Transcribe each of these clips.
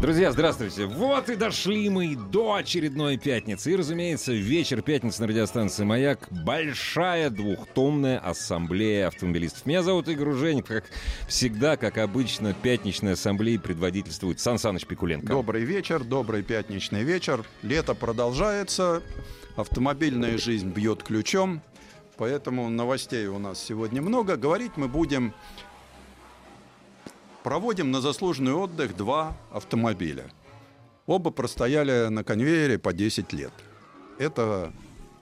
Друзья, здравствуйте. Вот и дошли мы до очередной пятницы. И, разумеется, вечер пятницы на радиостанции «Маяк» большая двухтомная ассамблея автомобилистов. Меня зовут Игорь Уженик. Как всегда, как обычно, пятничной ассамблеи предводительствует Сан Саныч Пикуленко. Добрый вечер, добрый пятничный вечер. Лето продолжается, автомобильная жизнь бьет ключом, поэтому новостей у нас сегодня много. Говорить мы будем проводим на заслуженный отдых два автомобиля. Оба простояли на конвейере по 10 лет. Это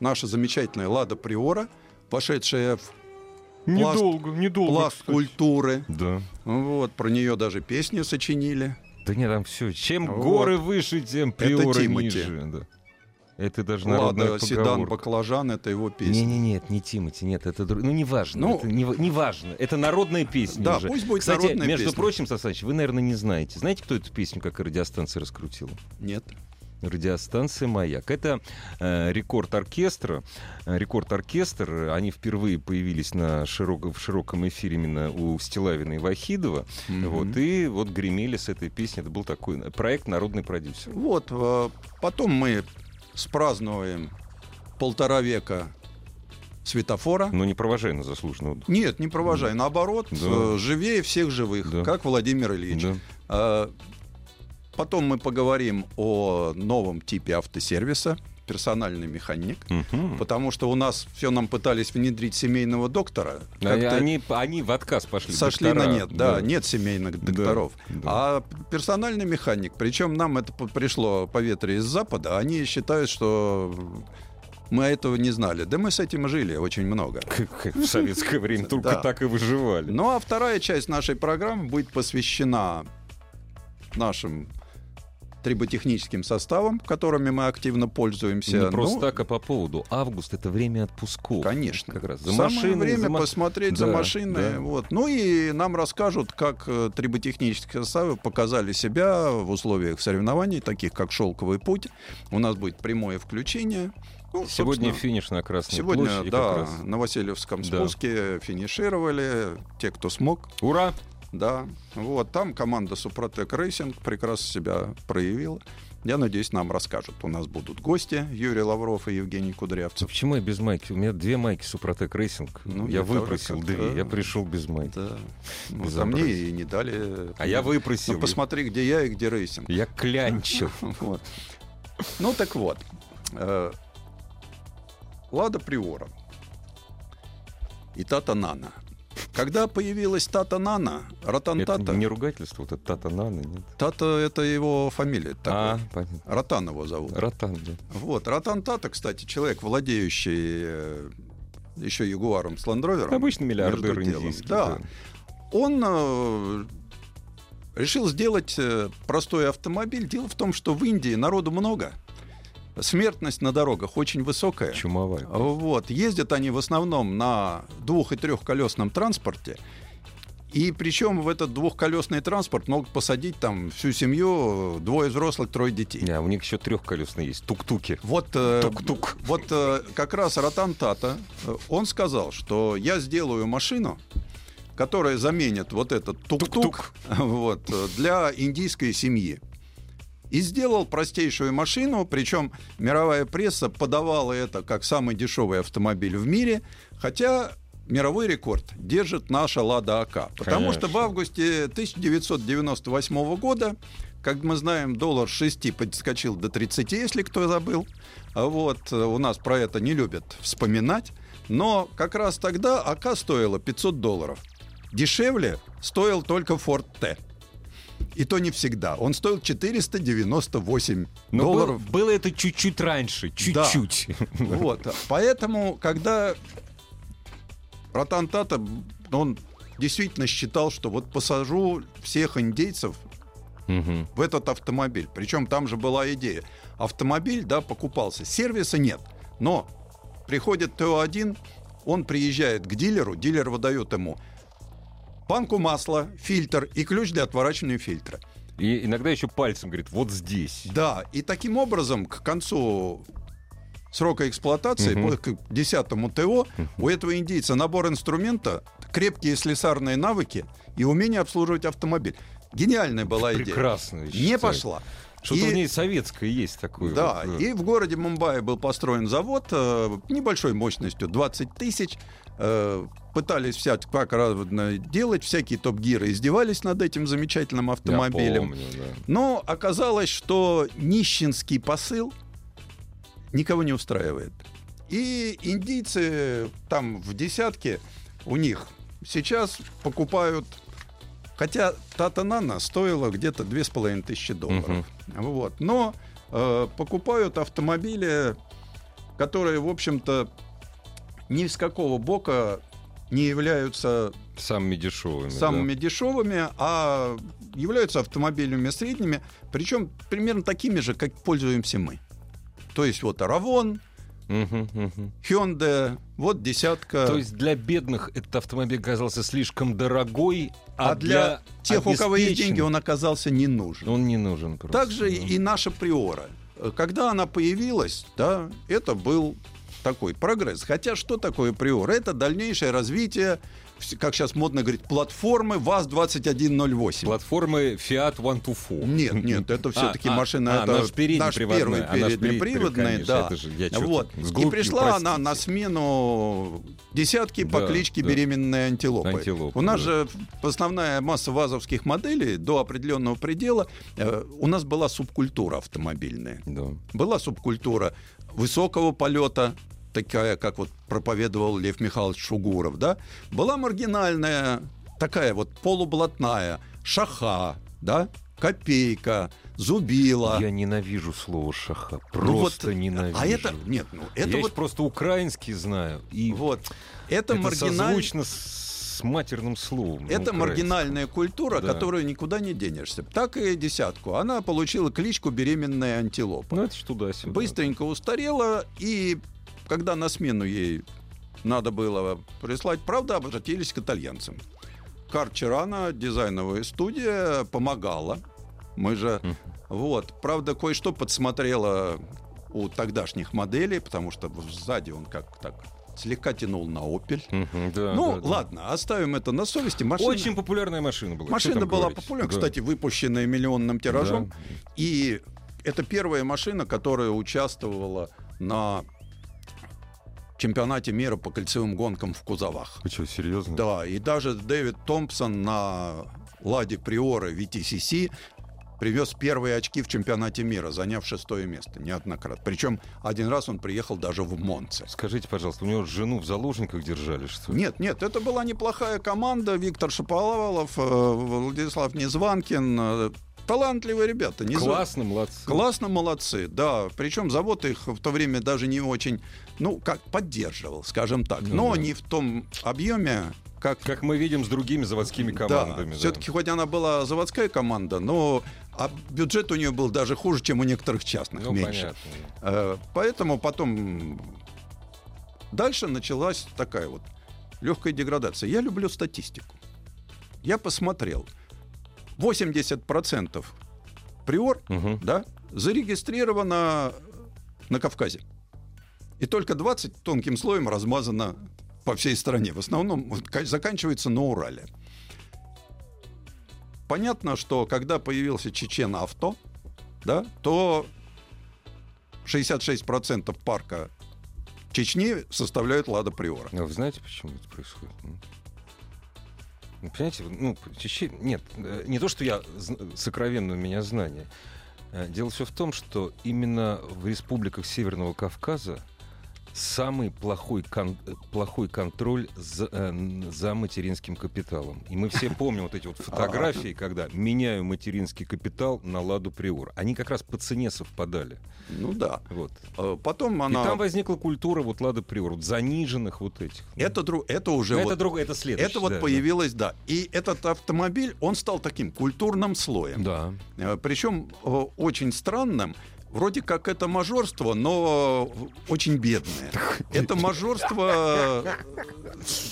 наша замечательная «Лада Приора», вошедшая в пласт, Недолго, недолго. пласт кстати. культуры. Да. Вот, про нее даже песню сочинили. Да нет, там все. Чем Вот. горы выше, тем приоры Тимати. ниже. Да. Это даже народная «Лада Седан поговорка. Баклажан» — это его Не, песня. не, нет, не Тимати, нет, это друг- ну неважно, Ну, это не, не важно, это народная песня Да, уже. пусть будет Кстати, народная между песня. прочим, Сасач, вы, наверное, не знаете. Знаете, кто эту песню как радиостанция раскрутила? Нет. Радиостанция «Маяк». Это э, рекорд оркестра. Э, Рекорд оркестр. Они впервые появились на широко, в широком эфире именно у Стилавина и Вахидова. Мгм. Вот, и вот гремели с этой песней. Это был такой проект «Народный продюсер». Вот, э, потом мы спразднуем полтора века светофора. Но не провожай на заслуженный отдых. Нет, не провожай. Наоборот, Да. э, живее всех живых, Да. как Владимир Ильич. Да. А, Потом мы поговорим о новом типе автосервиса персональный механик. Мгм. Потому что у нас все нам пытались внедрить семейного доктора. А Они, они в отказ пошли. сошли доктора. на нет. Да, нет семейных докторов. да. А персональный механик, причем нам это пришло по ветре из Запада, они считают, что мы этого не знали. Да мы с этим жили очень много. Как В советское время только Да. так и выживали. Ну а вторая часть нашей программы будет посвящена нашим триботехническим составам, которыми мы активно пользуемся. Не просто Ну, так, а по поводу. Август это время отпусков. Конечно. Как раз. За Самое машиной, время за ма- посмотреть за Да, машиной. да. Вот. Ну и нам расскажут, как э, триботехнические составы показали себя в условиях соревнований, таких как «Шелковый путь». У нас будет прямое включение. Ну, Сегодня финиш на Красной Сегодня, площади. как да, раз. на Васильевском Да. спуске финишировали те, кто смог. Ура! Да, вот там команда Супротек Racing прекрасно себя проявила. Я надеюсь, нам расскажут. У нас будут гости Юрий Лавров и Евгений Кудрявцев. Почему я без майки? У меня две майки Супротек Racing. Ну, я выпросил две. Я пришел без майки. Да. Ну, а Безобразие. мне и не дали. А я выпросил. Ну, посмотри, где я и где racing. Я клянчил. Вот. Ну так вот. э, Лада Приора и Тата Нана. Когда появилась Тата Нана, Ротан Это не ругательство, вот это Тата Нана, нет? Тата это его фамилия. А, такой. понятно. Ротан его зовут. Ротан, да. Вот, Ротан Тата, кстати, человек, владеющий э, еще Ягуаром с Ландровером. Обычный миллиардер индийский. Да. Он э, решил сделать э, простой автомобиль. Дело в том, что в Индии народу много. Смертность на дорогах очень высокая. Чумовая. Вот. Ездят они в основном на двух- и трехколесном транспорте. И причем в этот двухколесный транспорт могут посадить там всю семью, двое взрослых, трое детей. Не, а у них еще трехколесные есть. Тук-туки. Вот, э, Тук-тук. вот э, как раз Ротан Тата, э, он сказал, что я сделаю машину, которая заменит вот этот тук-тук Тук-тук. вот, э, для индийской семьи. И сделал простейшую машину, причем мировая пресса подавала это как самый дешевый автомобиль в мире, хотя мировой рекорд держит наша Лада АК. Потому что в Конечно. августе 1998 года, как мы знаем, доллар с 6 подскочил до 30, если кто забыл. А Вот, э, у нас про это не любят вспоминать. Но как раз тогда АК стоила 500 долларов. Дешевле стоил только Ford T. И то не всегда. Он стоил 498 Но был- долларов. было это чуть-чуть раньше. Чуть-чуть. Вот. Поэтому, когда Ротан Тата, он действительно считал, что вот посажу всех индейцев Мгм. в этот автомобиль. Причем там же была идея. Автомобиль, да, покупался. Сервиса нет. Но приходит ТО-1, он приезжает к дилеру, дилер выдает ему банку масла, фильтр и ключ для отворачивания фильтра. И иногда еще пальцем говорит, вот здесь. Да, и таким образом к концу срока эксплуатации, по- к 10 ТО, у этого индийца набор инструмента, крепкие слесарные навыки и умение обслуживать автомобиль. Гениальная была идея. Прекрасно. я Не считаю. пошла. Что-то И- в ней советское есть такое. Да, вот, и в городе Мумбаи был построен завод э, небольшой мощностью 20 тысяч. Э, пытались всяк как разно делать, всякие топ-гиры издевались над этим замечательным я автомобилем. помню, да. Но оказалось, что нищенский посыл никого не устраивает. И индийцы там в десятке у них сейчас покупают... Хотя Тата Нана стоила где-то две с половиной тысячи долларов. Вот. Но э, покупают автомобили, которые, в общем-то, ни с какого бока не являются Самыми дешевыми. самыми дешевыми, а являются автомобилями средними, причем примерно такими же, как пользуемся мы. То есть вот Равон, да. Мгм, мгм. Hyundai, вот десятка. То есть для бедных этот автомобиль оказался слишком дорогой, а, а для тех, у кого есть деньги, он оказался не нужен. он не нужен просто. Также да. и наша приора. Когда она появилась, да, это был такой прогресс. Хотя что такое приора? Это дальнейшее развитие, как сейчас модно говорить, платформы ВАЗ-2108. Платформы Fiat One to Four. Нет, нет, это все-таки А, а, машина, а, это наш переднеприводная, первый а наш переднеприводный, да. же вот. И пришла она простите. на смену десятки по Да, кличке да. беременной антилопы. Антилопы, у нас да. же основная масса вазовских моделей до определенного предела, э, у нас была субкультура автомобильная. Да. Была субкультура высокого полета, такая, как вот проповедовал Лев Михайлович Шугуров, да? Была маргинальная, такая вот полублатная, шаха, да? Копейка, зубила. Я ненавижу слово шаха. Ну вот, Просто ненавижу. А это, нет, ну это Я вот, просто украинский знаю. И вот, это, это, маргиналь- созвучно с матерным словом. на Это маргинальная культура, Да. которую никуда не денешься. Так и десятку. Она получила кличку беременная антилопа. Ну, это ж туда-сюда. быстренько устарела, и когда на смену ей надо было прислать, правда, обратились к итальянцам. Карчерана, дизайновая студия, помогала. Мы же, Мгм. вот, правда, кое-что подсмотрела у тогдашних моделей, потому что сзади он как так слегка тянул на Opel. Мгм, да, ну, да, да. ладно, оставим это на совести. Машина, Очень популярная машина была. машина была говорить? популярна, Да. кстати, выпущенная миллионным тиражом. Да. И это первая машина, которая участвовала на чемпионате мира по кольцевым гонкам в кузовах. Вы что, серьезно? Да, и даже Дэвид Томпсон на Ладе Приора VTCC привез первые очки в чемпионате мира, заняв шестое место неоднократно. Причем один раз он приехал даже в Монце. Скажите, пожалуйста, у него жену в заложниках держали, что ли? Нет, нет, это была неплохая команда. Виктор Шаповалов, э, Владислав Незванкин. Талантливые ребята. Не за- Классно, молодцы. Классно, молодцы, да. Причем завод их в то время даже не очень, ну, как поддерживал, скажем так. Ну Но да. не в том объеме, как... Как мы видим с другими заводскими командами. да, да. все-таки хоть она была заводская команда, но а бюджет у нее был даже хуже, чем у некоторых частных, Ну, меньше. понятно. Э, Поэтому потом дальше началась такая вот легкая деградация. Я люблю статистику. Я посмотрел. 80% приор Мгм. да, зарегистрировано на Кавказе. И только 20 тонким слоем размазано по всей стране. В основном заканчивается на Урале. Понятно, что когда появился Чечен авто, да, то 66% парка Чечни составляют Лада Приора. А вы знаете, почему это происходит? Понимаете, ну, Чечен... Нет, э, не то, что я сокровенно у меня знания. Э, Дело все в том, что именно в республиках Северного Кавказа самый плохой, кон- плохой контроль за, э, за материнским капиталом. И мы все помним вот эти вот фотографии, когда меняю материнский капитал на Ладу Приор. Они как раз по цене совпадали. Ну да. Вот. Э, Потом И она... там возникла культура вот Лада Приор, вот заниженных вот этих. Это, дру- это уже вот... это другое, это следующее. Это вот да, появилось, да. И этот автомобиль, он стал таким культурным слоем. Да. Э, Причем э, очень странным. Вроде как это мажорство, но очень бедное. Это мажорство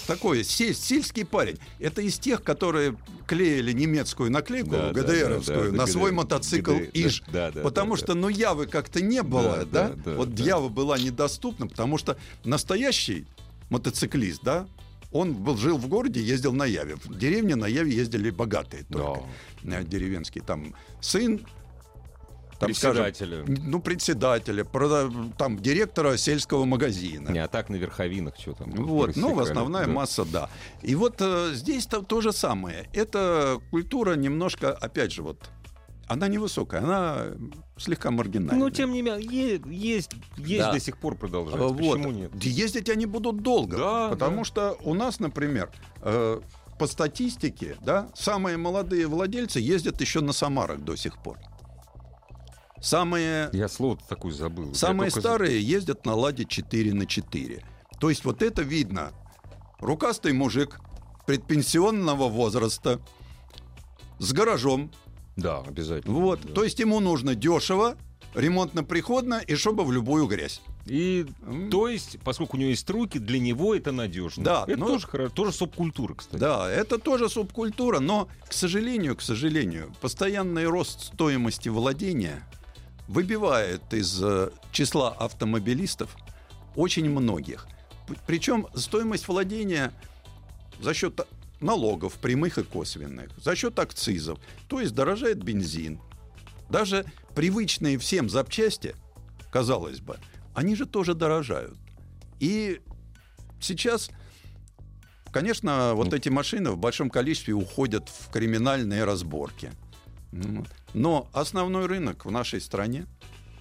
такое, сельский парень. Это из тех, которые клеили немецкую наклейку Да, да, ГДРовскую да, да, на свой мотоцикл ГДР, ИЖ. да, да, потому да, что, ну, Явы как-то не было, Да, да? да, да, вот да. Ява была недоступна, потому что настоящий мотоциклист, да, он был, жил в городе, ездил на Яве. В деревне на Яве ездили богатые только. э, Деревенские. Там сын там, скажем, Председателя. ну, председателя, прода- там, директора сельского магазина. Не, а так на верховинах что там? Вот, ну, основная да. масса, да. И вот э, здесь то, то же самое. Эта культура немножко, опять же, вот, она невысокая, она слегка маргинальная. Ну, тем не менее, есть, есть Да. до сих пор А, продолжается. вот. Почему нет? Ездить они будут долго. Да, потому да. что у нас, например, э, по статистике, да, самые молодые владельцы ездят еще на Самарах до сих пор. Самые Я слово такое забыл. Самые только- старые ездят на ладе 4 на 4. То есть вот это видно. Рукастый мужик предпенсионного возраста с гаражом. Да, обязательно. Вот. да. То есть ему нужно дешево, ремонтно-приходно и чтобы в любую грязь. И М. то есть, поскольку у него есть руки, для него это надежно. Да, это но- тоже хорошо, тоже субкультура, кстати. Да, это тоже субкультура, но, к сожалению, к сожалению, постоянный рост стоимости владения выбивает из э, числа автомобилистов очень многих. Причем стоимость владения за счет налогов прямых и косвенных, за счет акцизов, то есть дорожает бензин. Даже привычные всем запчасти, казалось бы, они же тоже дорожают. И сейчас Конечно, вот эти машины в большом количестве уходят в криминальные разборки. Ну, Но основной рынок в нашей стране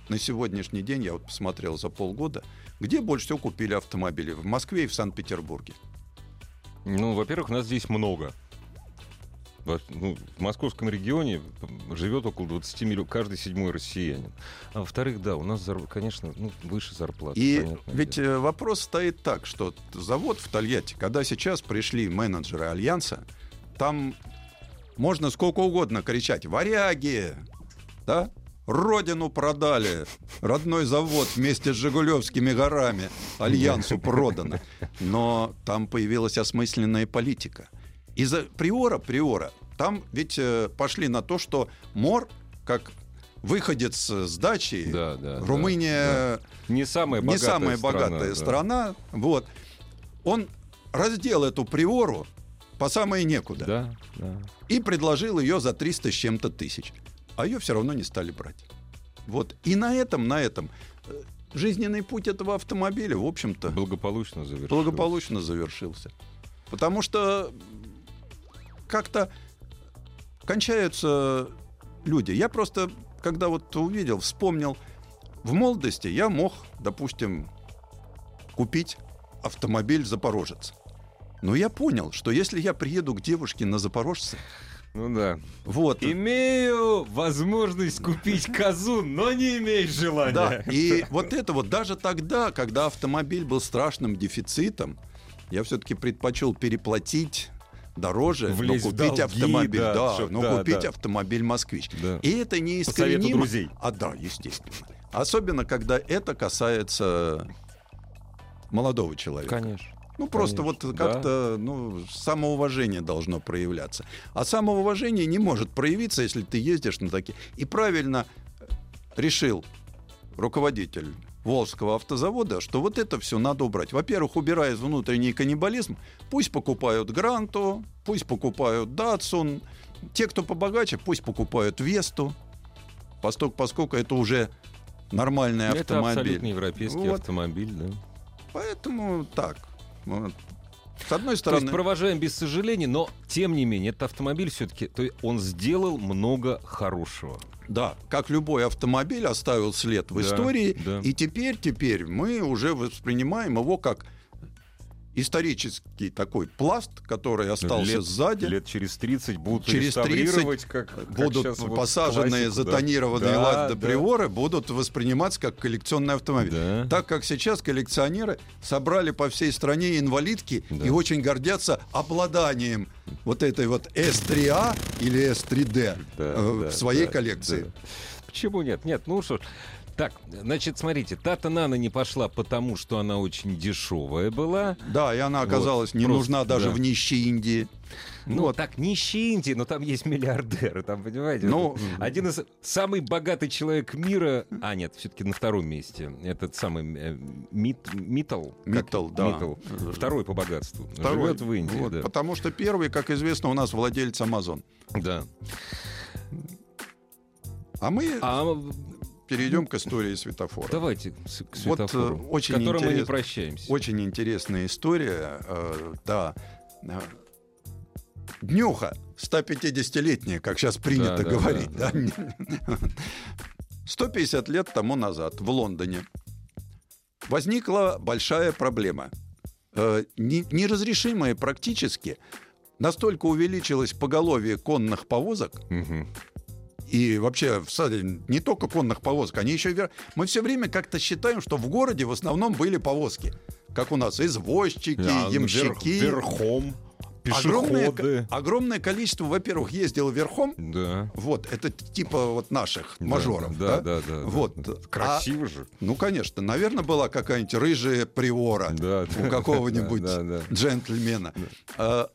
на сегодняшний день, я вот посмотрел за полгода, где больше всего купили автомобили? В Москве и в Санкт-Петербурге. Ну, во-первых, нас здесь много. Во- ну, в московском регионе живет около 20 миллионов, каждый седьмой россиянин. А во-вторых, да, у нас, зар- конечно, ну, выше зарплаты. И ведь дело. э, вопрос стоит так, что завод в Тольятти, когда сейчас пришли менеджеры Альянса, там можно сколько угодно кричать «Варяги!», да? Родину продали, родной завод вместе с Жигулевскими горами Альянсу продано. Но там появилась осмысленная политика. Из-за приора, приора, там ведь э, пошли на то, что МОР, как выходец с дачи, Да, да, да, Румыния не самая не богатая самая страна, богатая да. страна. Вот. Он раздел эту приору по самое некуда Да, да. и предложил ее за 300 с чем-то тысяч. А ее все равно не стали брать. Вот. И на этом, на этом э, жизненный путь этого автомобиля, в общем-то, Благополучно завершилось. благополучно завершился. Потому что как-то кончаются люди. Я просто, когда вот увидел, вспомнил, в молодости я мог, допустим, купить автомобиль «Запорожец». Но я понял, что если я приеду к девушке на «Запорожце», Ну да. вот, Имею возможность купить козу, но не имею желания. Да, и вот это вот даже тогда, когда автомобиль был страшным дефицитом, я все-таки предпочел переплатить дороже, Влезть но в купить долги, автомобиль, да, да, чтоб- но да, купить да. автомобиль москвич. Да. И это не искоренимо. друзей. А да, естественно. Особенно, когда это касается молодого человека. Конечно. Ну, просто Конечно, вот как-то ну, самоуважение должно проявляться. А самоуважение не может проявиться, если ты ездишь на такие. И правильно решил руководитель Волжского автозавода, что вот это все надо убрать. Во-первых, убирая внутренний каннибализм, пусть покупают Гранту, пусть покупают Датсун. Те, кто побогаче, пусть покупают Весту, поскольку, поскольку это уже нормальный Это автомобиль. абсолютно европейский Вот. автомобиль, да. Поэтому так. Вот. С одной То стороны, есть провожаем без сожаления, но тем не менее, этот автомобиль все-таки, то есть он сделал много хорошего. да, как любой автомобиль оставил след в Да, истории, да. и теперь, теперь мы уже воспринимаем его как исторический такой пласт, который остался Лет- сзади. Лет через 30 будут Через 30 реставрировать, как, как будут вот посаженные, классику, затонированные Да, Лада да. Приоры будут восприниматься как коллекционный автомобиль. Да. Так как сейчас коллекционеры собрали по всей стране инвалидки Да. и очень гордятся обладанием вот этой вот S3A или S3D Да, э, да, в своей да, коллекции. да. Почему нет? Нет, ну что ж. Так, значит, смотрите, Тата Нана не пошла потому, что она очень дешевая была. Да, и она Вот, оказалась не просто, нужна даже да. в нищей Индии. Ну, Вот. так, нищие Индии, но там есть миллиардеры, там, понимаете? Ну, один из самый богатый человек мира, а нет, все-таки на втором месте, этот самый э, Мит, Миттл. как- Миттл, да. Миттл. второй по богатству, Второй. живет в Индии, Вот, да. Потому что первый, как известно, у нас владелец Amazon. да. А мы А перейдем к истории светофора. давайте к Вот, э, светофору, очень к которому мы не интерес- прощаемся. Очень интересная история. э, да. Э, Днюха, 150-летняя, как сейчас принято Да, да, говорить. да, да. 150 лет тому назад в Лондоне возникла большая проблема. Э, не- Неразрешимая практически. Настолько увеличилось поголовье конных повозок, Мгм. И вообще не только конных повозок, они еще... и вер- Мы все время как-то считаем, что в городе в основном были повозки. Как у нас извозчики, Да, ямщики. верх- верхом, Огромное, пешеходы. ко- огромное количество, во-первых, ездило верхом. Да. Вот, это типа вот наших Да, мажоров. Да, да, да. да, Вот. да. А- Красиво же. ну, конечно, наверное, была какая-нибудь рыжая приора Да, у какого-нибудь да, да, да. джентльмена. А,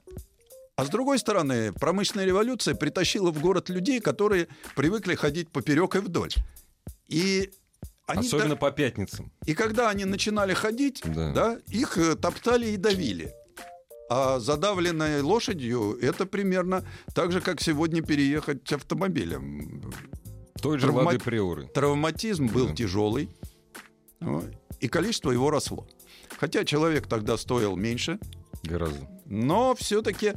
а с другой стороны, промышленная революция притащила в город людей, которые привыкли ходить поперек и вдоль. И они Особенно да- по пятницам. и когда они начинали ходить, Да. да. их э, топтали и давили. А задавленной лошадью это примерно так же, как сегодня переехать автомобилем. Той же Травма- воды приоры. Травматизм был Да. тяжелый, ну, и количество его росло. Хотя человек тогда стоил меньше, Гораздо. но все-таки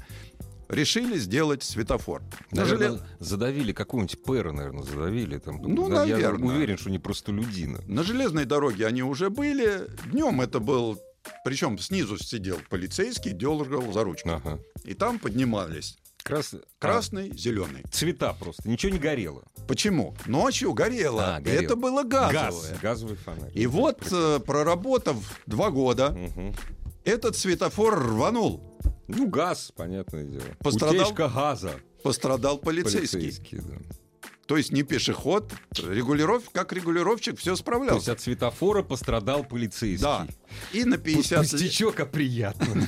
решили сделать светофор. На Наверное, желе- задавили какого-нибудь пэра, наверное, задавили. Там. Ну, Да, Я наверное. уверен, что не простолюдина. На железной дороге они уже были. Днем это был... Причем снизу сидел полицейский, дергал за ручку. Ага. И там поднимались Крас... красный, зеленый. а, цвета просто. Ничего не горело. Почему? Ночью горело. А, горело. Это было газовое. Газ. Газовый фонарь. И вот, э, проработав два года, Мгм. Этот светофор рванул. Ну, газ, понятное дело. Пострадал? Утечка газа. Пострадал полицейский. Полицейский, да. То есть не пешеход, регулиров, как регулировщик все То есть справлялся. от светофора пострадал полицейский. Да. И на 50 лет... Пустячок, а приятно.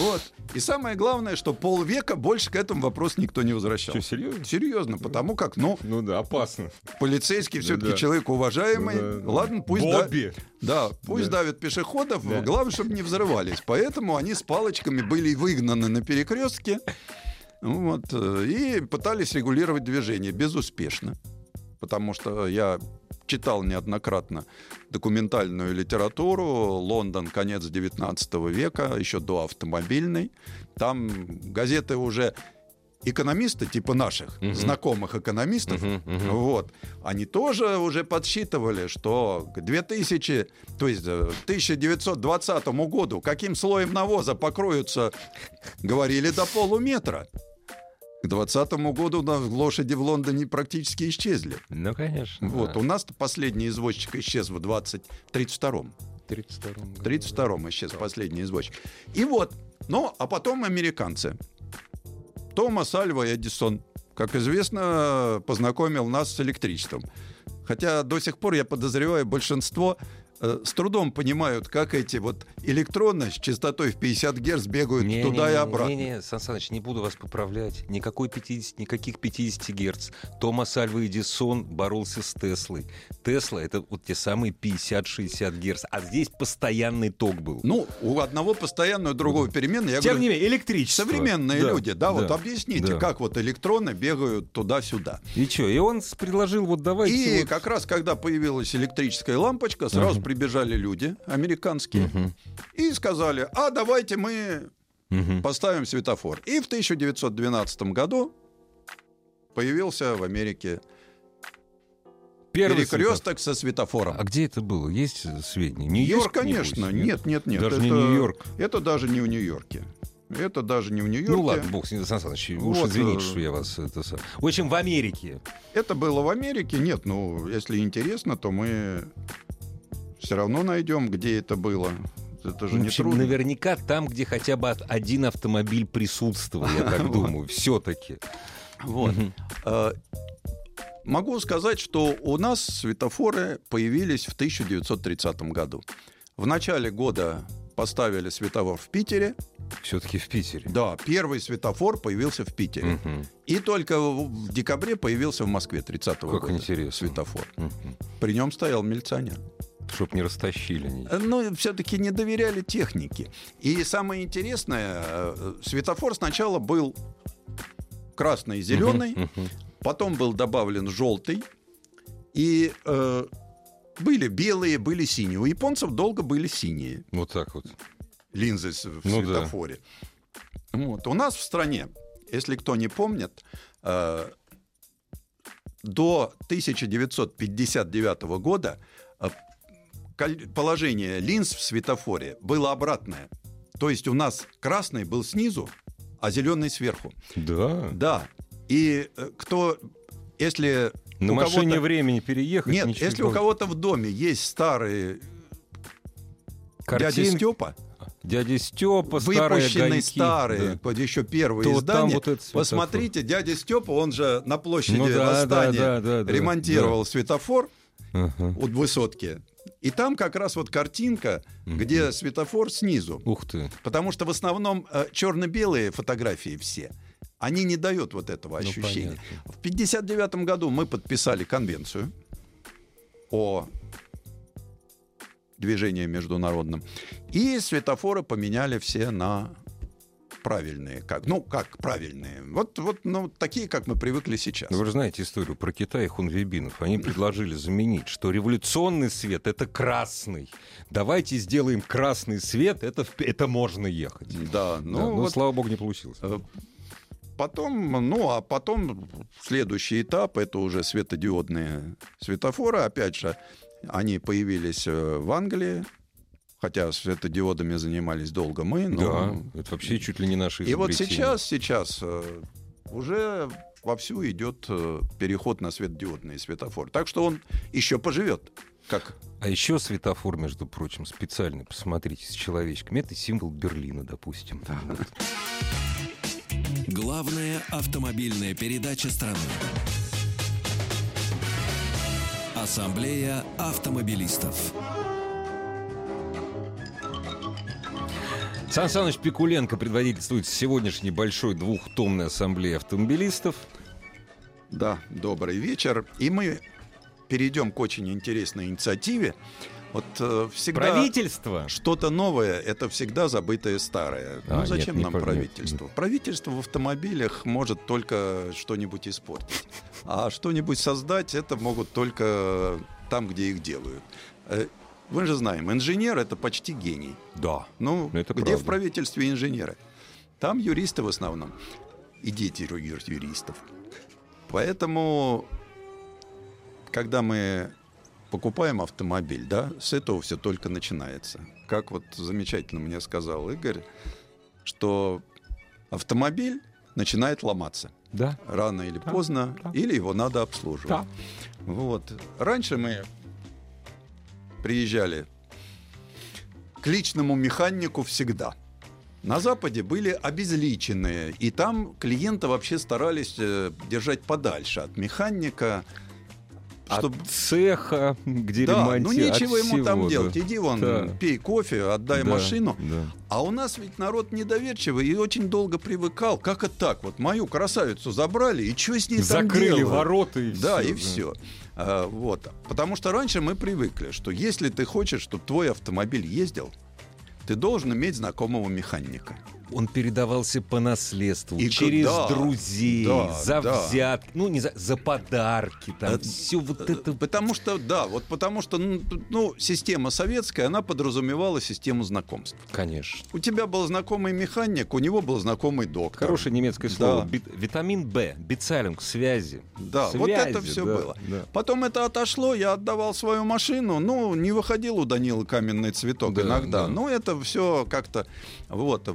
Вот. И самое главное, что полвека больше к этому вопросу никто не Что, возвращался. серьезно? Серьезно, потому как, ну, Ну да, опасно. полицейский все-таки да. человек уважаемый. Ну да, да. Ладно, пусть да- Бобби. Да, пусть Да. давят пешеходов, Да. главное, чтобы не взрывались. Поэтому они с палочками были выгнаны на перекрестке вот, э, и пытались регулировать движение безуспешно. Потому что я читал неоднократно документальную литературу. Лондон, конец 19 века, еще до автомобильной. Там газеты уже экономисты, типа наших, Мгм. знакомых экономистов, Мгм, мгм. вот, они тоже уже подсчитывали, что к 2000, то есть э, 1920 году каким слоем навоза покроются, говорили, до полуметра. К 20 году на- лошади в Лондоне практически исчезли. Ну, конечно. Вот, у нас последний извозчик исчез в 2032-м. 32 В 32-м исчез последний извозчик. И вот, ну, а потом американцы. Томас Альва Эдисон, как известно, познакомил нас с электричеством. Хотя до сих пор, я подозреваю, большинство с трудом понимают, как эти вот электроны с частотой в 50 Гц бегают Не, туда не, и не, обратно. Не, не, Сан Саныч, не буду вас поправлять. Никакой 50, никаких 50 Герц. Томас Альва Эдисон боролся с Теслой. Тесла — это вот те самые 50-60 Герц. А здесь постоянный ток был. Ну, у одного постоянного, у другого переменная. Я Тем говорю, не менее, электричество. современные Да, люди, да, вот да, объясните, да. как вот электроны бегают туда-сюда. И что? И он предложил, вот давайте... И вот- как раз, когда появилась электрическая лампочка, сразу Ага. Прибежали люди американские Мгм, и сказали, а давайте мы мгм. поставим светофор. И в 1912 году появился в Америке Первый перекресток со светофором. А где это было? Есть сведения? Нью-Йорк, конечно. небось, Нет, нет, нет. Даже это, не Нью-Йорк. Это даже не в Нью-Йорке. Это даже не в Нью-Йорке. Ну ладно, бог с ним, Сан Саныч, уж Вот, извините, э, что я вас... Это, в общем, в Америке. Это было в Америке. Нет, ну, если интересно, то мы все равно найдем, где это было. Это же В не общем, трудно. наверняка там, где хотя бы один автомобиль присутствовал, я так думаю, все-таки. Вот. Э, Могу сказать, что у нас светофоры появились в 1930 году. В начале года поставили светофор в Питере. Все-таки в Питере. Да, первый светофор появился в Питере. Мгм. И только в декабре появился в Москве 30-го Как года интересно. светофор. Мгм. При нем стоял милиционер. Чтоб не растащили. они. Э, Но все-таки не доверяли технике. И самое интересное, э, светофор сначала был красный и зеленый, Мгм, мгм. потом был добавлен желтый, и э, были белые, были синие. У японцев долго были синие Вот так вот. линзы в Ну да. светофоре. Вот. У нас в стране, если кто не помнит, э, до 1959 года положение линз в светофоре было обратное. То есть у нас красный был снизу, а зеленый сверху. Да. Да. И э, кто, если На машине времени переехать. нет, если у кого-то в доме есть старые дядя Картинки- Степа, Дядя Степа, выпущенные огоньки, старые, да. еще первые То издания. вот светофор. Посмотрите, дядя Степа, он же на площади Ну да, Восстания да, да, да, ремонтировал светофор Ага. у высотки. И там как раз вот картинка, где светофор снизу. Ух ты. Потому что в основном э, черно-белые фотографии все. Они не дают вот этого Ну, ощущения. понятно. В 1959 году мы подписали конвенцию о движении международном. И светофоры поменяли все на правильные. Как, ну, как правильные? Вот, вот ну, такие, как мы привыкли сейчас. Ну, Вы же знаете историю про Китай и хунвейбинов. Они предложили заменить, что революционный свет — это красный. Давайте сделаем красный свет, это, это можно ехать. Да, Да, ну, но, вот слава богу, не получилось. Э, Потом, ну, а потом следующий этап это уже светодиодные светофоры. Опять же, они появились э, в Англии, хотя светодиодами занимались долго мы. Но... Да, это вообще чуть ли не наши И вот сейчас, сейчас э, уже вовсю идет э, переход на светодиодные светофоры. Так что он еще поживет. Как А еще светофор, между прочим, специальный, посмотрите, с человечками. Это символ Берлина, допустим. Вот. Главная автомобильная передача страны. Ассамблея автомобилистов. Сан Саныч Пикуленко предводительствует сегодняшней большой двухтомной ассамблеи автомобилистов. Да, добрый вечер. И мы перейдем к очень интересной инициативе. Вот э, всегда Правительство. что-то новое это всегда забытое старое. А, ну зачем нет, не нам про- правительство? Правительство в автомобилях может только что-нибудь испортить, а что-нибудь создать это могут только там, где их делают. Мы же знаем, инженер это почти гений. Да. Ну, Это где правда. в правительстве инженеры? Там юристы в основном. И дети юристов. Поэтому, когда мы покупаем автомобиль, да, с этого все только начинается. Как вот замечательно мне сказал Игорь, что автомобиль начинает ломаться Да. рано или Да, поздно, да. или его надо обслуживать. Да. Вот. Раньше мы приезжали к личному механику всегда. На Западе были обезличенные, и там клиента вообще старались э, держать подальше от механика, чтобы От цеха, где да, ремонти- ну от ничего ему там всего, да. делать. Иди вон, Да. пей кофе, отдай Да, машину. да. А у нас ведь народ недоверчивый и очень долго привыкал. Как это так? Вот мою красавицу забрали, и что с ней там Закрыли делают? ворота и Да, всё, и да. все. Вот. Потому что раньше мы привыкли, что если ты хочешь, чтобы твой автомобиль ездил, ты должен иметь знакомого механика. Он передавался по наследству, И через да, друзей, да, за да. взятки, ну не за, за подарки, там Э, все вот это. Потому что, да, вот потому что, ну, ну, система советская, она подразумевала систему знакомств. Конечно. У тебя был знакомый механик, у него был знакомый доктор. Хорошее немецкое слово. Да. Бит- витамин Б, бицалинг, связи. Да, вот Связи, это все да, было. да. Потом это отошло, я отдавал свою машину, ну, не выходил у Данила каменный цветок Да, иногда. да. Но это все как-то... Вот,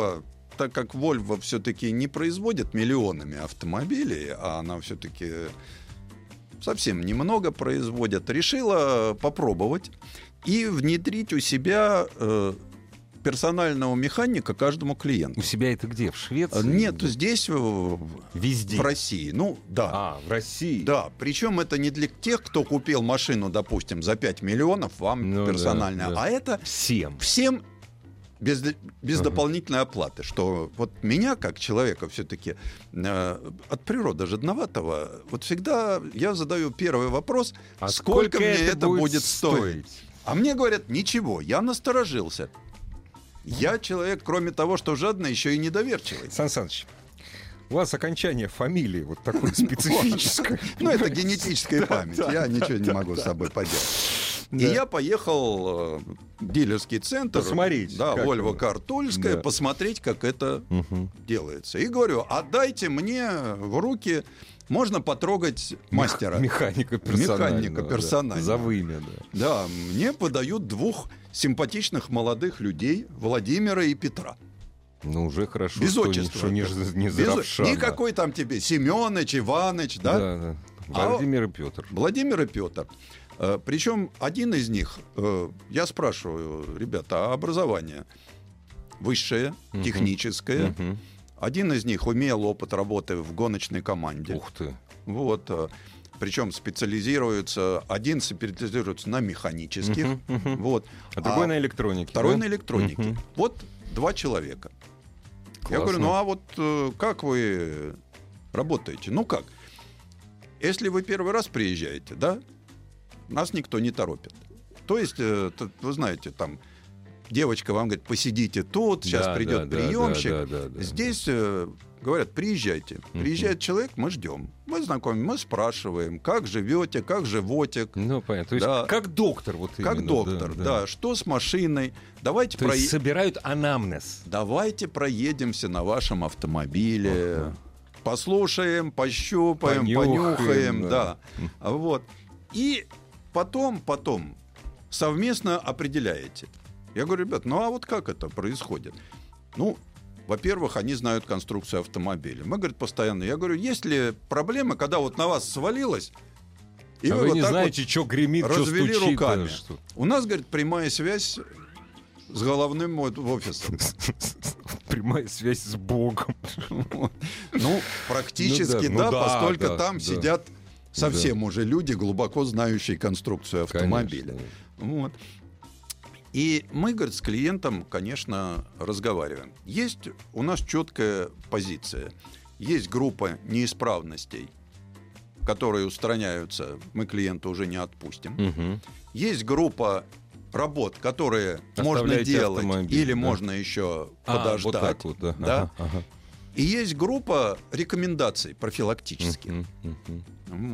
Volvo, так как Volvo все-таки не производит миллионами автомобилей, а она все-таки совсем немного производит, решила попробовать и внедрить у себя э, персонального механика каждому клиенту. У себя это где? В Швеции? А, Нет, здесь э, Везде. в России. Ну, да. А, в России. Да, причем это не для тех, кто купил машину, допустим, за 5 миллионов, вам Ну да, персонально, да. а это Всем. всем без, без Ага. дополнительной оплаты. Что вот меня, как человека, все-таки от природы жадноватого, вот всегда я задаю первый вопрос, А сколько, мне это будет, стоить? стоить? А мне говорят, ничего, я насторожился. Я человек, кроме того, что жадный, еще и недоверчивый. Сан Саныч, у вас окончание фамилии вот такое специфическое. Ну, это генетическая память. Я ничего не могу с собой поделать. И Да. я поехал э, в дилерский центр. Посмотреть, Да, как Вольво. Картульская, Да. посмотреть, как это Мгм. делается. И говорю, отдайте мне в руки, можно потрогать мастера. Механика персонального. Механика да. персонального. За вымя, да. Да, мне подают двух симпатичных молодых людей, Владимира и Петра. Ну, уже хорошо, Без отчества. не, не Без- за Равшана. Никакой там тебе Семенович, Иваныч, да? Да, да. А- Владимир и Петр. Владимир и Петр. Причем один из них, э, я спрашиваю, ребята, а образование высшее, Мгм. техническое. Мгм. Один из них имел опыт работы в гоночной команде. Ух ты. Вот. Причем специализируется, один специализируется на механических, мгм. вот, А другой А на электронике. второй да? на электронике. Мгм. Вот два человека. Я Классно. говорю, ну а вот э, как вы работаете? Ну как? Если вы первый раз приезжаете, да, нас никто не торопит. То есть, э, вы знаете, там девочка вам говорит, посидите тут, сейчас Да, придет да, да, приемщик. да, да, да, да. Здесь э, говорят, приезжайте. Приезжает человек, мы ждем. Мы знакомим, мы спрашиваем, как живете, как живете, Ну, понятно. То есть, Да. как доктор вот как именно, доктор, да, что с машиной. Давайте То прое- есть собирают анамнез. Давайте проедемся на вашем автомобиле. Ага. Послушаем, пощупаем, Понюхаем, понюхаем, да. да. А Вот. И потом, потом совместно определяете. Я говорю, ребят, ну а вот как это происходит? Ну, во-первых, они знают конструкцию автомобиля. Мы, говорит, постоянно. Я говорю, есть ли проблема, когда вот на вас свалилось, и а вы вы вот не знаете, что гремит, что развели стучит. руками. что. вот- У нас, говорит, прямая связь с головным вот офисом. Прямая связь с Богом. Ну, практически, Ну да, ну да, постольку да, там сидят совсем уже люди, глубоко знающие конструкцию автомобиля. Конечно. Вот. И мы, говорит, с клиентом, конечно, разговариваем. Есть у нас четкая позиция. Есть группа неисправностей, которые устраняются, мы клиента уже не отпустим. Мгм. Есть группа работ, которые можно делать или да. можно еще А, подождать. вот так вот, да. Да? Ага, ага. И есть группа рекомендаций профилактических. Мгм, мгм.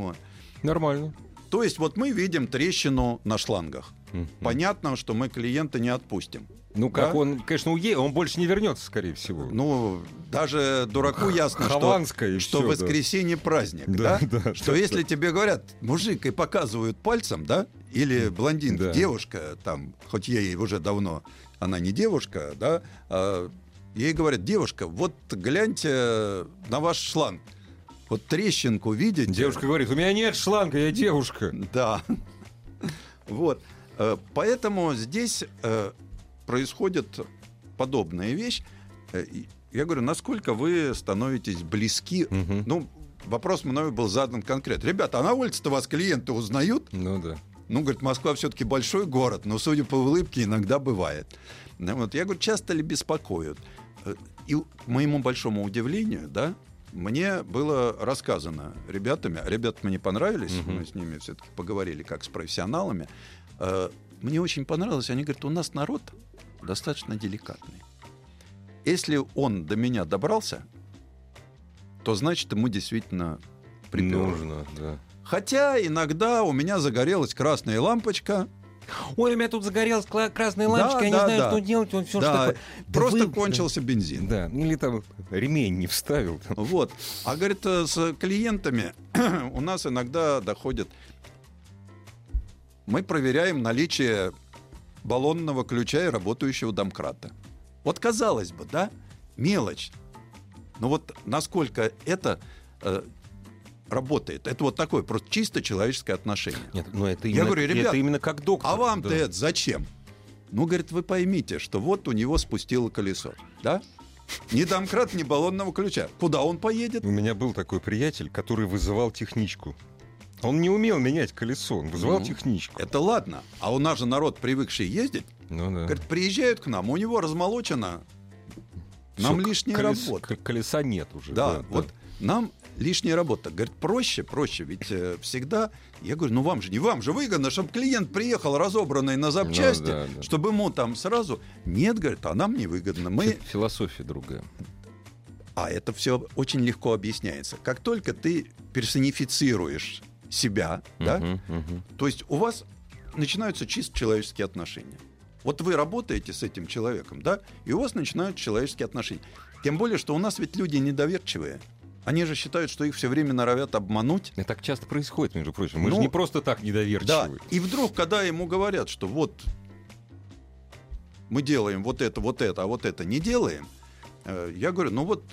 Вот. Нормально. То есть вот мы видим трещину на шлангах. Мгм. Понятно, что мы клиента не отпустим. Ну, как Да? он, конечно, уедет, он больше не вернется, скорее всего. Ну, даже дураку ясно, что, Хованская и что всё, да. воскресенье праздник, Да, да? да, что да, если тебе говорят, мужик, и показывают пальцем, да, или блондин, Да. девушка, там, хоть ей уже давно, она не девушка, да, а ей говорят, девушка, вот гляньте на ваш шланг, вот трещинку видите? Девушка говорит, у меня нет шланга, я девушка. Да. Вот. Э, Поэтому здесь э, происходит подобная вещь. Э, Я говорю, насколько вы становитесь близки? Ну, вопрос мною был задан конкретно. Ребята, а на улице-то вас клиенты узнают? Ну да. Ну, говорит, Москва все-таки большой город, но, судя по улыбке, иногда бывает. Ну, Вот. Я говорю, часто ли беспокоят? И к моему большому удивлению, да, мне было рассказано ребятами, а ребята мне понравились, Мгм. мы с ними все-таки поговорили как с профессионалами. Э, Мне очень понравилось, они говорят, у нас народ достаточно деликатный. Если он до меня добрался, то значит ему действительно приперло. Нужно, да. Хотя иногда у меня загорелась красная лампочка, Ой, у меня тут загорелась красная Да, лампочка, я не да, знаю, да. что делать, вот все да, что такое. Да просто вы- кончился бензин. Да, или там ремень не вставил. Вот. А говорит, э, с клиентами у нас иногда доходит. Мы проверяем наличие баллонного ключа и работающего домкрата. Вот казалось бы, да, мелочь. Но вот насколько это э, работает, это вот такое просто чисто человеческое отношение. Нет, ну это Я именно, говорю, ребят, это именно как доктор. А вам-то да. это зачем? Ну, говорит, вы поймите, что вот у него спустило колесо, да? Ни домкрат, ни баллонного ключа. Куда он поедет? У меня был такой приятель, который вызывал техничку. Он не умел менять колесо, он вызывал Ну, техничку. Это ладно. А у нас же народ, привыкший ездить, Ну да. говорит, приезжают к нам, у него размолочено. Нам Всё, лишняя колес- работа. Колеса нет уже. Да, вот нам лишняя работа. Говорит, проще, проще. Ведь э, всегда, я говорю, ну вам же, не вам же выгодно, чтобы клиент приехал разобранный на запчасти, Ну да, да. чтобы ему там сразу... Нет, говорит, а нам невыгодно. Мы... Фи- Философия другая. А это все очень легко объясняется. Как только ты персонифицируешь себя, да, Мгм, мгм. то есть у вас начинаются чисто человеческие отношения. Вот вы работаете с этим человеком, да, и у вас начинаются человеческие отношения. Тем более, что у нас ведь люди недоверчивые. Они же считают, что их все время норовят обмануть. Это так часто происходит, между прочим. Мы Ну, же не просто так Да. недоверчивы. И вдруг, когда ему говорят, что вот мы делаем вот это, вот это, а вот это не делаем, э, я говорю, ну вот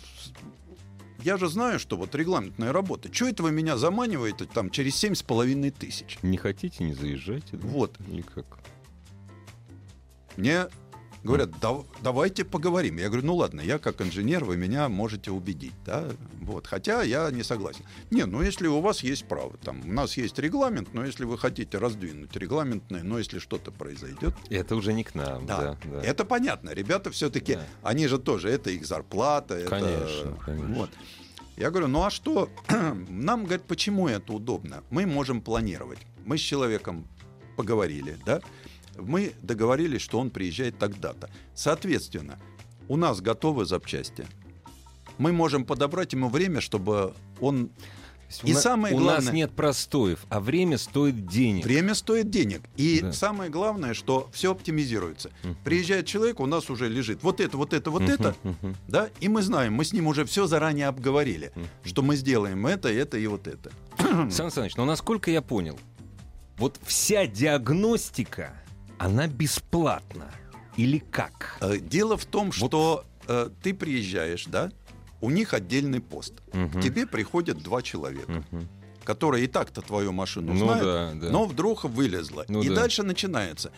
я же знаю, что вот регламентная работа. Чего это вы меня заманиваете там через семь с половиной тысяч? Не хотите, не заезжайте. да? Вот. Или как? Мне говорят, «Да- давайте поговорим. Я говорю, ну ладно, я как инженер, вы меня можете убедить, да, вот. Хотя я не согласен. Не, ну если у вас есть право, там, у нас есть регламент, но если вы хотите раздвинуть регламентное, но если что-то произойдет, Это уже не к нам. да, Да, да. это понятно. Ребята все-таки, Да. они же тоже, это их зарплата, это, Конечно, конечно. вот. Я говорю, ну а что? Нам, говорят, почему это удобно? Мы можем планировать. Мы с человеком поговорили, да? Мы договорились, что он приезжает тогда-то. Соответственно, у нас готовы запчасти. Мы можем подобрать ему время, чтобы он... Есть и у самое у главное- нас нет простоев, а время стоит денег. Время стоит денег. И Да. самое главное, что все оптимизируется. Мгм. Приезжает человек, у нас уже лежит вот это, вот это, вот Мгм, это. мгм. Да, и мы знаем, мы с ним уже все заранее обговорили, Мгм. что мы сделаем это, это и вот это. Сан Саныч, но насколько я понял, вот вся диагностика, она бесплатна. Или как? Э, Дело в том, что э, ты приезжаешь, да, у них отдельный пост. Мгм. К тебе приходят два человека, Мгм. которые и так-то твою машину Ну знают, да, да. но вдруг вылезла. Ну и да. дальше начинается.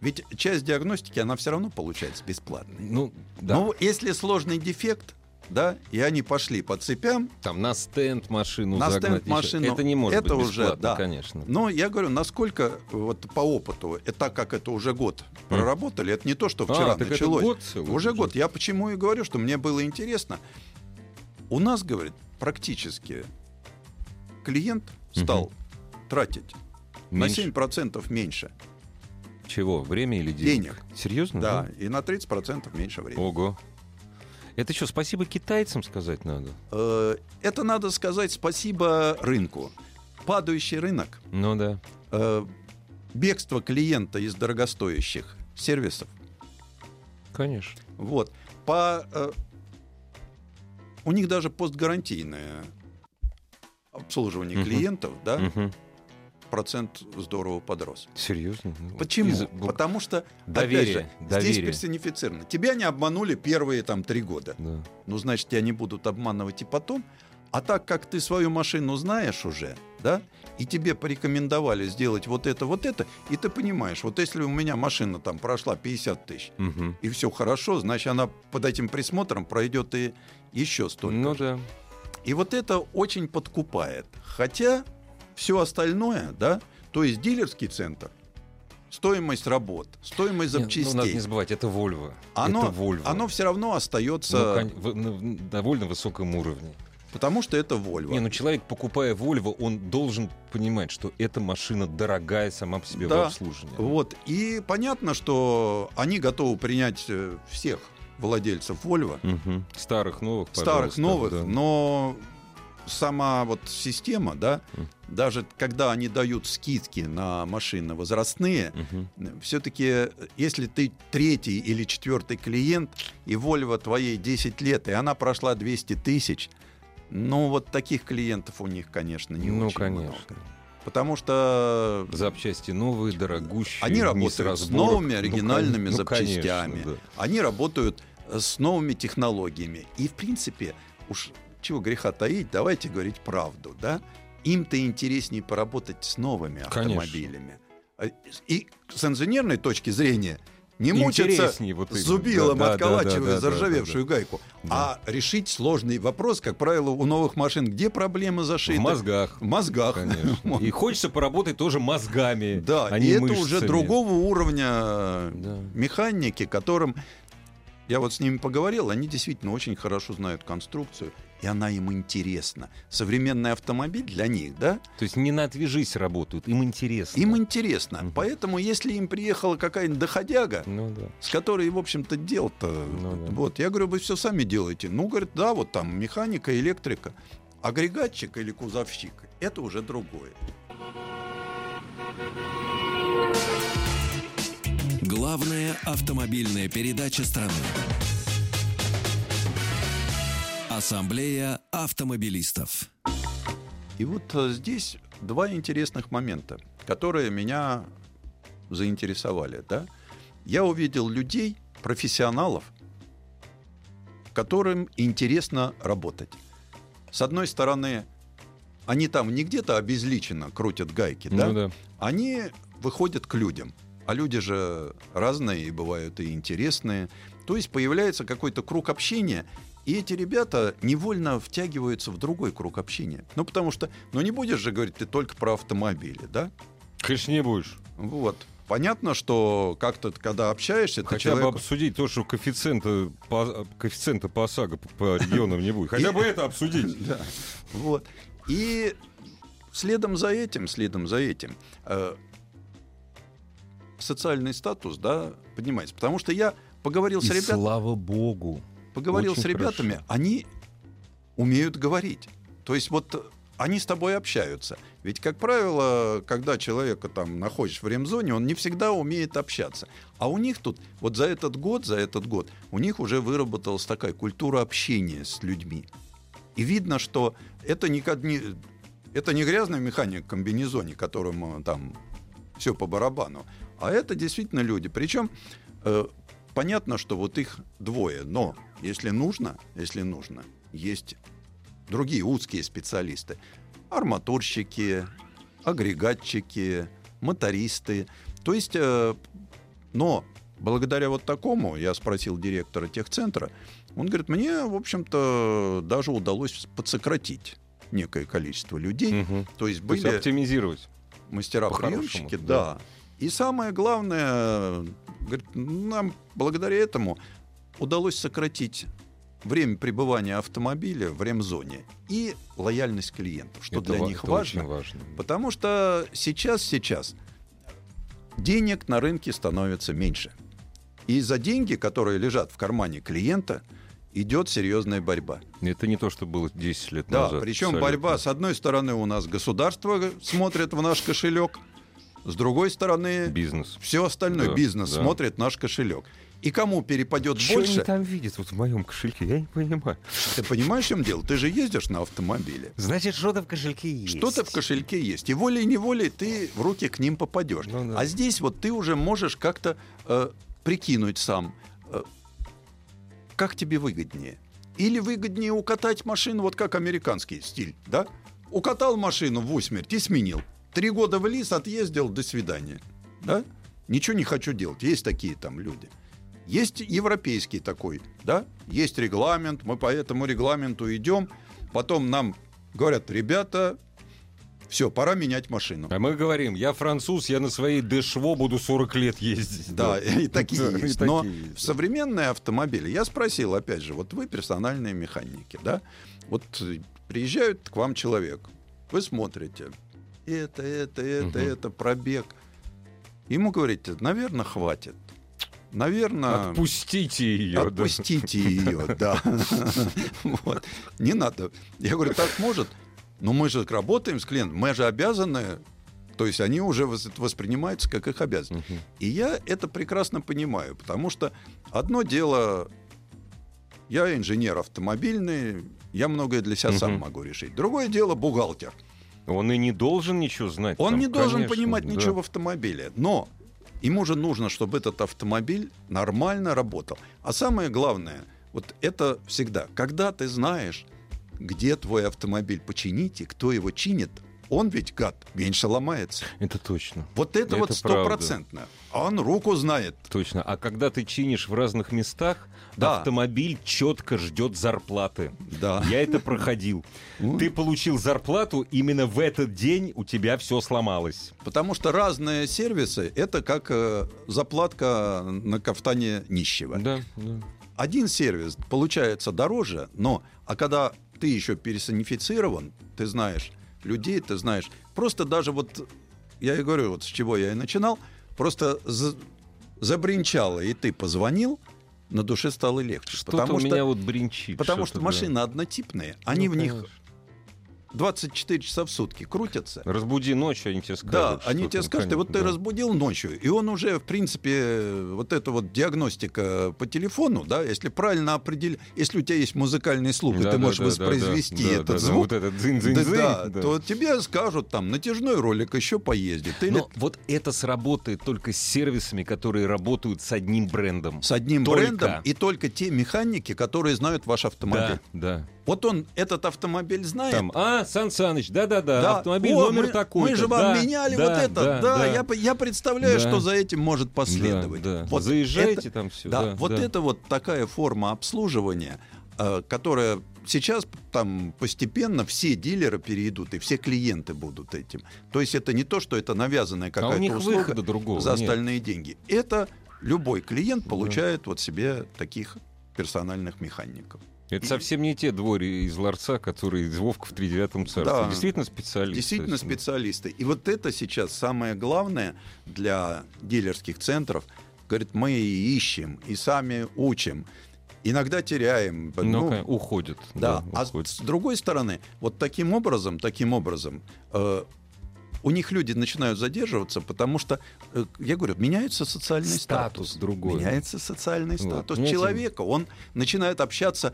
Ведь часть диагностики, она все равно получается бесплатной. Ну, да. Но если сложный дефект, да, и они пошли по цепям, Там на стенд машину На загнать. стенд машину. Это не может Это быть уже, бесплатно, да. конечно. Но я говорю, насколько вот по опыту, и так как это уже год проработали, это не то, что вчера А, так это началось. год целый уже уже. год. Я почему и говорю, что мне было интересно. У нас, говорит, практически клиент стал тратить Меньше. на 7% меньше. Чего? Время или денег? Денег. Серьезно? Да, и на 30% меньше времени. Ого. Это что, спасибо китайцам сказать надо? Э, Это надо сказать спасибо рынку. Падающий рынок, Ну да. э, бегство клиента из дорогостоящих сервисов. Конечно. Вот. По, э, у них даже постгарантийное обслуживание клиентов, да, Мгм. Процент здорово подрос. Серьезно? Ну, Почему? из- Потому что, Доверие, опять же, здесь доверие. персонифицировано. Тебя не обманули первые там три года. Да. Ну, значит, тебя не будут обманывать и потом. А так как ты свою машину знаешь уже, да, и тебе порекомендовали сделать вот это, вот это, и ты понимаешь, вот если у меня машина там прошла 50 тысяч, Мгм. и все хорошо, значит, она под этим присмотром пройдет и еще столько. Ну же. да. И вот это очень подкупает. Хотя все остальное, да, то есть дилерский центр, стоимость работ, стоимость запчастей, Ну, надо не забывать, это Volvo. оно, это Volvo. оно все равно Ну, остается, в- на- в довольно высоком уровне. потому что это Volvo. Не, ну человек, покупая Volvo, он должен понимать, что эта машина дорогая сама по себе в Да. обслуживании. Вот. И понятно, что они готовы принять э, всех владельцев Volvo, Мгм. Старых, новых, старых, новых, да. но сама вот система, да, даже когда они дают скидки на машины возрастные, Мгм. все-таки, если ты третий или четвертый клиент, и Volvo твоей 10 лет, и она прошла 200 тысяч, ну вот таких клиентов у них, конечно, не Ну, очень конечно. много. Потому что Запчасти новые, дорогущие. Они работают с новыми Ну, оригинальными ну, запчастями. конечно, да. они работают э, с новыми технологиями. И, в принципе, уж чего греха таить, давайте говорить правду, да? Им-то интереснее поработать с новыми Конечно. автомобилями. А, И с инженерной точки зрения не мучиться вот именно. зубилом, Да, да, отколачивая да, да, да, заржавевшую да, гайку, а решить сложный вопрос, как правило, у новых машин, где проблема зашита? В мозгах. В мозгах. Конечно. И хочется поработать тоже мозгами. Да, а и не это мышцами. уже другого уровня Да. механики, которым я вот с ними поговорил, они действительно очень хорошо знают конструкцию, и она им интересна. Современный автомобиль для них, да, То есть не на «отвяжись» работают, им интересно. им интересно. Мгм. Поэтому, если им приехала какая-нибудь доходяга, Ну да. с которой, в общем-то, дел-то... Ну да. Вот, я говорю, вы все сами делаете. Ну, говорит, да, вот там механика, электрика. Агрегатчик или кузовщик — это уже другое. Главная автомобильная передача страны. Ассамблея автомобилистов. И вот э, здесь два интересных момента, которые меня заинтересовали. Да? Я увидел людей, профессионалов, которым интересно работать. С одной стороны, они там не где-то обезличенно крутят гайки, да? Ну да. они выходят к людям. А люди же разные и бывают и интересные. То есть появляется какой-то круг общения, и эти ребята невольно втягиваются в другой круг общения. Ну, потому что, ну, не будешь же говорить ты только про автомобили, да? Конечно, не будешь. Вот. Понятно, что как-то, когда общаешься, ты Хотя бы человек... обсудить то, что коэффициента по, коэффициента по ОСАГО по, регионам не будет. Хотя бы это обсудить. Вот. И следом за этим, следом за этим, э, социальный статус, да, поднимается. Потому что я поговорил с И ребятами, слава богу. поговорил очень с ребятами, хорошо. они умеют говорить. То есть вот они с тобой общаются. Ведь, как правило, когда человека там находишь в ремзоне, он не всегда умеет общаться. А у них тут, вот за этот год, за этот год, у них уже выработалась такая культура общения с людьми. И видно, что это не, это не грязный механик в комбинезоне, которому там все по барабану, а это действительно люди. Причем э, понятно, что вот их двое, но если нужно, если нужно, есть другие узкие специалисты. Арматурщики, агрегатчики, мотористы. То есть, э, но благодаря вот такому, я спросил директора техцентра, он говорит, мне, в общем-то, даже удалось подсократить некое количество людей. Мгм. То есть То есть были оптимизировать. мастера-приемщики, да. да. И самое главное, говорит, нам благодаря этому удалось сократить время пребывания автомобиля в ремзоне и лояльность клиентов, что Это для них важно. важно. Потому что сейчас, сейчас денег на рынке становится меньше. И за деньги, которые лежат в кармане клиента, идет серьезная борьба. Это не то, что было 10 лет Да, назад. причем абсолютно. борьба, с одной стороны, у нас государство смотрит в наш кошелек, с другой стороны, Бизнес. все остальное, Да, бизнес да. смотрит наш кошелек. И кому перепадет Что больше, там видят вот в моем кошельке? Я не понимаю. ты понимаешь, в чем дело? Ты же ездишь на автомобиле. Значит, что-то в кошельке есть. Что-то в кошельке есть. И волей-неволей ты в руки к ним попадешь. Ну да. А здесь вот ты уже можешь как-то э, прикинуть сам, э, как тебе выгоднее. Или выгоднее укатать машину, вот как американский стиль, да? Укатал машину в усмерть и сменил. Три года в лис, отъездил, до свидания. Да? Ничего не хочу делать. Есть такие там люди. Есть европейский такой, да? Есть регламент, мы по этому регламенту идем. Потом нам говорят, ребята, все, пора менять машину. А мы говорим, я француз, я на своей Дэшво буду 40 лет ездить. Да, и такие Да, и есть. Но такие есть, да. современные автомобили, я спросил, опять же, вот вы персональные механики, да? Вот приезжает к вам человек, вы смотрите, это, это, это, Мгм. это, пробег. Ему говорите, наверное, хватит. Наверное, Отпустите ее. отпустите ее, да. Вот. Не надо. Я говорю, так может? Но мы же работаем с клиентом, мы же обязаны. То есть они уже вос- воспринимаются как их обязанность. И я это прекрасно понимаю, потому что одно дело, я инженер автомобильный, я многое для себя сам Мгм. могу решить. Другое дело бухгалтер. Он и не должен ничего знать. Он там, не должен конечно, понимать да. ничего в автомобиле. Но ему же нужно, чтобы этот автомобиль нормально работал. А самое главное, вот это всегда, когда ты знаешь, где твой автомобиль починить и кто его чинит, он ведь, гад, меньше ломается. Это точно. Вот это, Это вот стопроцентно. Он руку знает. Точно. А когда ты чинишь в разных местах, Да. автомобиль четко ждет зарплаты. Да. Я это проходил. Ты получил зарплату, именно в этот день у тебя все сломалось. Потому что разные сервисы это как э, заплатка на кафтане нищего. Да, да. Один сервис получается дороже, но а когда ты еще персонифицирован, ты знаешь людей, ты знаешь. Просто даже вот я и говорю, вот с чего я и начинал, просто за- забринчало, и ты позвонил, на душе стало легче. Что-то потому у что, меня вот бринчит. потому что да. машины однотипные, они Ну, в них конечно. 24 часа в сутки крутятся. Разбуди ночью, они тебе скажут. Да, они тебе скажут, и вот ты да. разбудил ночью, и он уже, в принципе, вот эта вот диагностика по телефону, да, если правильно определить, если у тебя есть музыкальный слух, и Да, ты да, можешь да, да, воспроизвести да, да, этот да, звук, Вот этот дзынь-дзынь-дзынь. да, да, да. то тебе скажут, там, натяжной ролик еще поездит. Или Но вот это сработает только с сервисами, которые работают с одним брендом. с одним только. брендом, и только те механики, которые знают ваш автомобиль. Да, да. Вот он этот автомобиль знает. Там, а, Сан Саныч, да-да-да, Да. автомобиль О, номер мы, такой Мы же вам меняли вот это. Да, Я, п- я представляю, Да. что за этим может последовать. Да, да. Вот Заезжайте это- там все. Да, вот это вот такая форма обслуживания, э, которая сейчас там постепенно все дилеры перейдут, и все клиенты будут этим. То есть это не то, что это навязанная А у какая-то них услуга другого за нет. остальные деньги. Это любой клиент получает вот себе таких персональных механиков. Это совсем не те двори из ларца, которые из Вовка в тридевятом царстве. Да. Действительно специалисты. Действительно специалисты. И вот это сейчас самое главное для дилерских центров. Говорит, мы и ищем, и сами учим. Иногда теряем. Ну, Ну, конечно, уходят. да. А уходят. с другой стороны, вот таким образом, таким образом, э, у них люди начинают задерживаться, потому что, э, я говорю, меняется социальный Статус статус. другой. Меняется социальный Вот, статус понимаете? человека. Он начинает общаться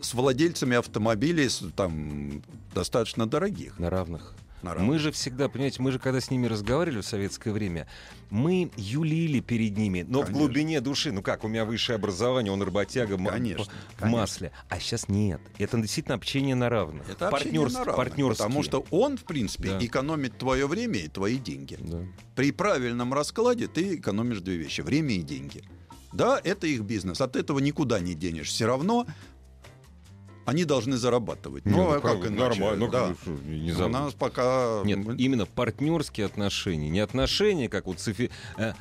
с владельцами автомобилей с- там, достаточно дорогих. На равных. На равных. Мы же всегда, понимаете, мы же когда с ними разговаривали в советское время, мы юлили перед ними, но в Конечно. глубине души, ну как, у меня высшее образование, он работяга Конечно, в конечно. масле. А сейчас нет. Это действительно общение на равных. Это общение Партнерс- на равных. Потому что он, в принципе, Да. экономит твое время и твои деньги. Да. При правильном раскладе ты экономишь две вещи: время и деньги. Да, это их бизнес. От этого никуда не денешь. Все равно они должны зарабатывать. Не, ну, а как, как иначе? нормально, ну, Да. не У нас пока... Нет, мы- именно партнерские отношения. Не отношения, как вот с офи- э,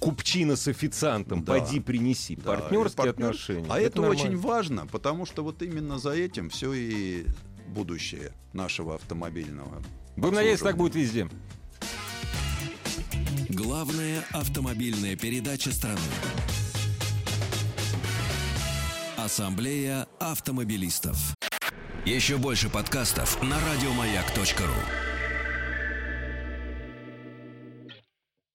купчина с официантом. Да. Пойди принеси. Да, партнерские партнер- отношения. А это, нормально. очень важно, потому что вот именно за этим все и будущее нашего автомобильного. Будем надеяться, так будет везде. Главная автомобильная передача страны. Ассамблея автомобилистов. Еще больше подкастов на радиомаяк.ру.